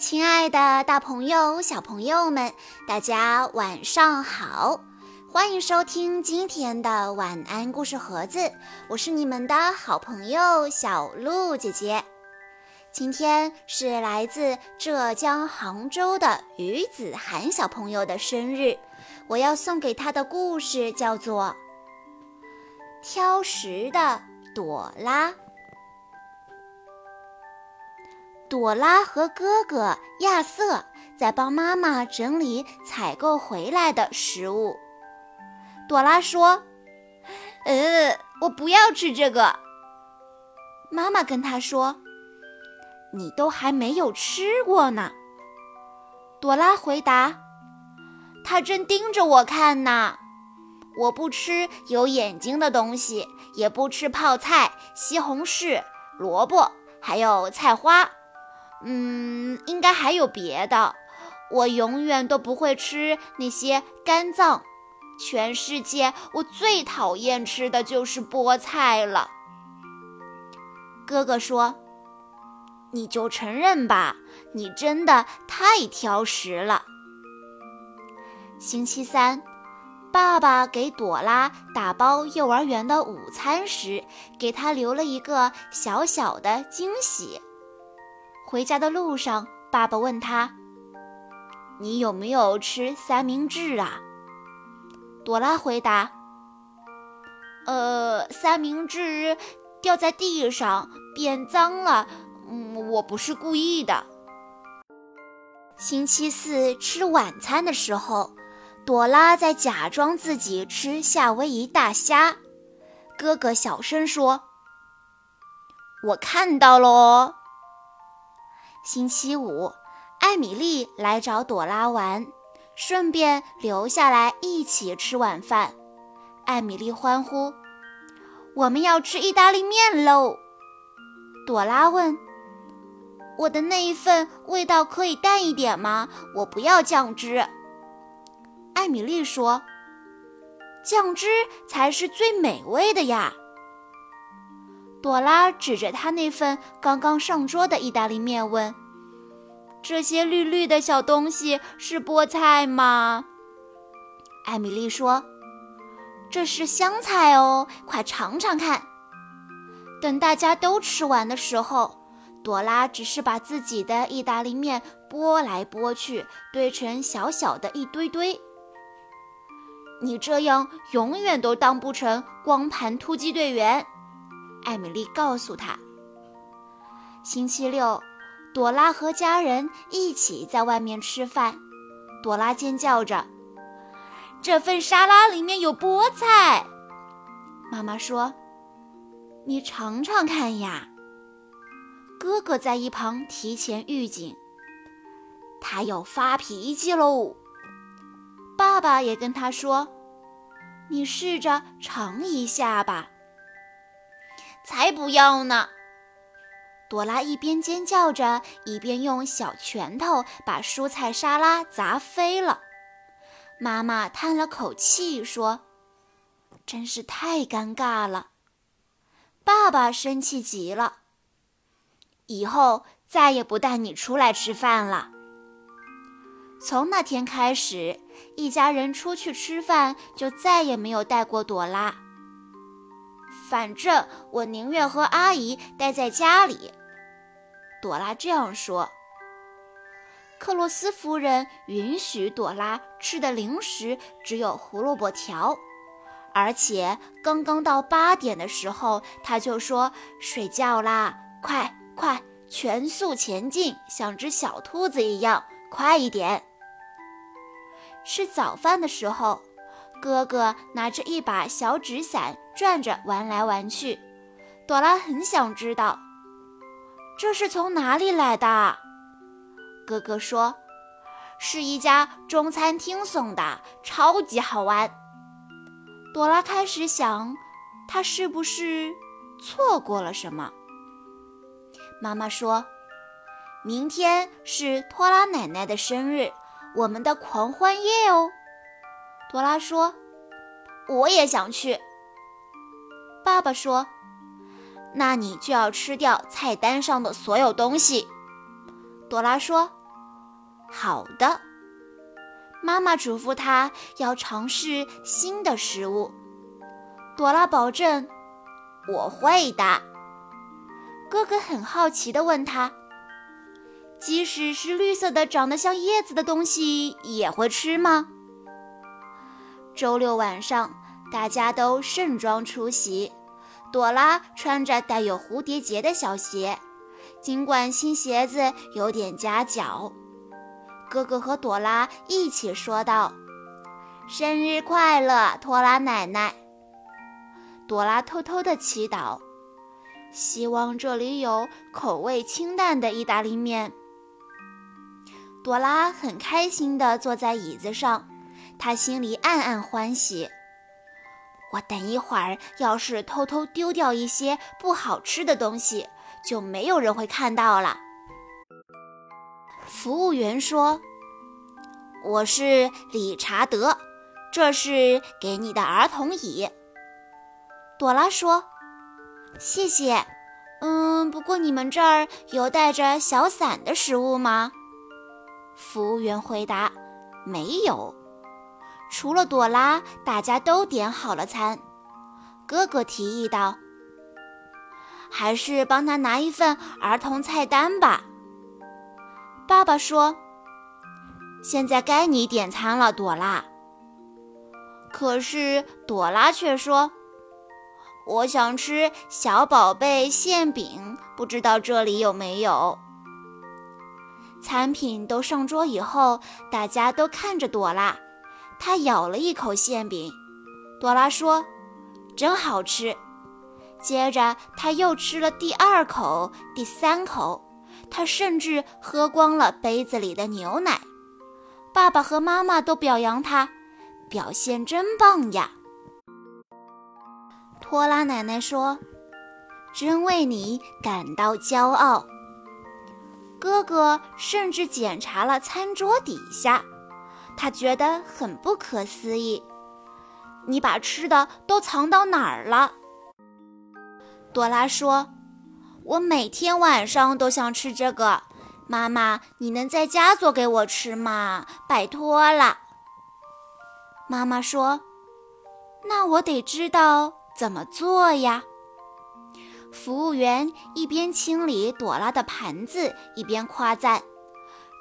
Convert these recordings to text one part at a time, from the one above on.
亲爱的，大朋友、小朋友们，大家晚上好！欢迎收听今天的晚安故事盒子，我是你们的好朋友小鹿姐姐。今天是来自浙江杭州的于子涵小朋友的生日，我要送给他的故事叫做《挑食的朵拉》。朵拉和哥哥亚瑟在帮妈妈整理采购回来的食物。朵拉说：“呃，我不要吃这个。”妈妈跟她说：“你都还没有吃过呢。”朵拉回答：“他正盯着我看呢。我不吃有眼睛的东西，也不吃泡菜、西红柿、萝卜，还有菜花。”嗯，应该还有别的。我永远都不会吃那些肝脏。全世界我最讨厌吃的就是菠菜了。哥哥说：“你就承认吧，你真的太挑食了。”星期三，爸爸给朵拉打包幼儿园的午餐时，给她留了一个小小的惊喜。回家的路上，爸爸问他：“你有没有吃三明治啊？”朵拉回答：“呃，三明治掉在地上变脏了，嗯，我不是故意的。”星期四吃晚餐的时候，朵拉在假装自己吃夏威夷大虾。哥哥小声说：“我看到了哦。”星期五，艾米丽来找朵拉玩，顺便留下来一起吃晚饭。艾米丽欢呼：“我们要吃意大利面喽！”朵拉问：“我的那一份味道可以淡一点吗？我不要酱汁。”艾米丽说：“酱汁才是最美味的呀。”朵拉指着他那份刚刚上桌的意大利面问：“这些绿绿的小东西是菠菜吗？”艾米丽说：“这是香菜哦，快尝尝看。”等大家都吃完的时候，朵拉只是把自己的意大利面拨来拨去，堆成小小的一堆堆。你这样永远都当不成光盘突击队员。艾米丽告诉他：“星期六，朵拉和家人一起在外面吃饭。朵拉尖叫着：‘这份沙拉里面有菠菜！’妈妈说：‘你尝尝看呀。’哥哥在一旁提前预警：‘他要发脾气喽。’爸爸也跟他说：‘你试着尝一下吧。’”才不要呢！朵拉一边尖叫着，一边用小拳头把蔬菜沙拉砸飞了。妈妈叹了口气说：“真是太尴尬了。”爸爸生气极了：“以后再也不带你出来吃饭了。”从那天开始，一家人出去吃饭就再也没有带过朵拉。反正我宁愿和阿姨待在家里，朵拉这样说。克洛斯夫人允许朵拉吃的零食只有胡萝卜条，而且刚刚到八点的时候，她就说：“睡觉啦，快快，全速前进，像只小兔子一样，快一点。”吃早饭的时候。哥哥拿着一把小纸伞转着玩来玩去，朵拉很想知道这是从哪里来的。哥哥说：“是一家中餐厅送的，超级好玩。”朵拉开始想，他是不是错过了什么？妈妈说：“明天是托拉奶奶的生日，我们的狂欢夜哦。”朵拉说：“我也想去。”爸爸说：“那你就要吃掉菜单上的所有东西。”朵拉说：“好的。妈妈嘱咐他要尝试新的食物。朵拉保证：“我会的。”哥哥很好奇地问他：“即使是绿色的、长得像叶子的东西，也会吃吗？”周六晚上，大家都盛装出席。朵拉穿着带有蝴蝶结的小鞋，尽管新鞋子有点夹脚。哥哥和朵拉一起说道：“生日快乐，托拉奶奶。”朵拉偷偷地祈祷，希望这里有口味清淡的意大利面。朵拉很开心地坐在椅子上，她心里暗暗欢喜。我等一会儿要是偷偷丢掉一些不好吃的东西，就没有人会看到了。服务员说：“我是理查德，这是给你的儿童椅。”朵拉说：“谢谢。”嗯，不过你们这儿有带着小伞的食物吗？服务员回答：“没有。”除了朵拉，大家都点好了餐。哥哥提议道：“还是帮他拿一份儿童菜单吧。”爸爸说：“现在该你点餐了，朵拉。”可是朵拉却说：“我想吃小宝贝馅饼，不知道这里有没有。”餐品都上桌以后，大家都看着朵拉。他咬了一口馅饼，朵拉说：“真好吃。”接着他又吃了第二口、第三口，他甚至喝光了杯子里的牛奶。爸爸和妈妈都表扬他，表现真棒呀。托拉奶奶说：“真为你感到骄傲。”哥哥甚至检查了餐桌底下。他觉得很不可思议，你把吃的都藏到哪儿了？朵拉说：“我每天晚上都想吃这个，妈妈，你能在家做给我吃吗？拜托了。”妈妈说：“那我得知道怎么做呀。”服务员一边清理朵拉的盘子，一边夸赞。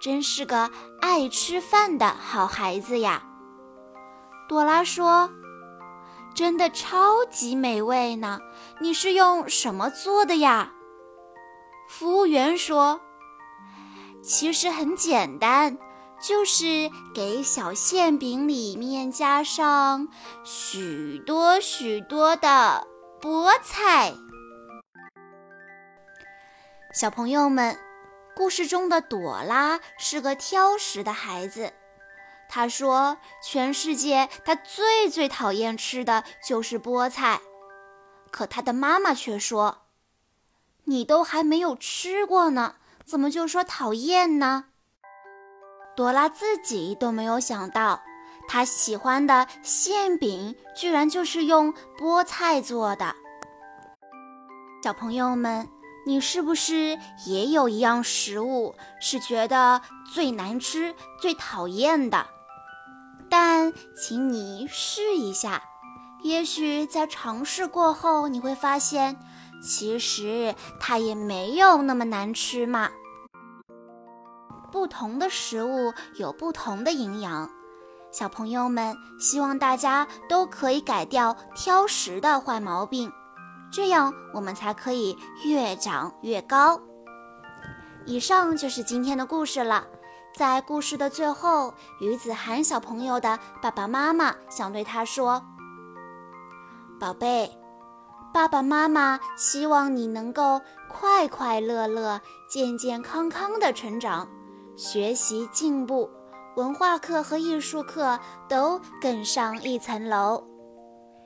真是个爱吃饭的好孩子呀，朵拉说：“真的超级美味呢！你是用什么做的呀？”服务员说：“其实很简单，就是给小馅饼里面加上许多许多的菠菜。”小朋友们。故事中的朵拉是个挑食的孩子。他说：“全世界他最最讨厌吃的就是菠菜。”可他的妈妈却说：“你都还没有吃过呢，怎么就说讨厌呢？”朵拉自己都没有想到，她喜欢的馅饼居然就是用菠菜做的。小朋友们。你是不是也有一样食物是觉得最难吃、最讨厌的？但请你试一下，也许在尝试过后，你会发现，其实它也没有那么难吃嘛。不同的食物有不同的营养，小朋友们，希望大家都可以改掉挑食的坏毛病。这样我们才可以越长越高。以上就是今天的故事了。在故事的最后，于子涵小朋友的爸爸妈妈想对他说：“宝贝，爸爸妈妈希望你能够快快乐乐、健健康康的成长，学习进步，文化课和艺术课都更上一层楼。”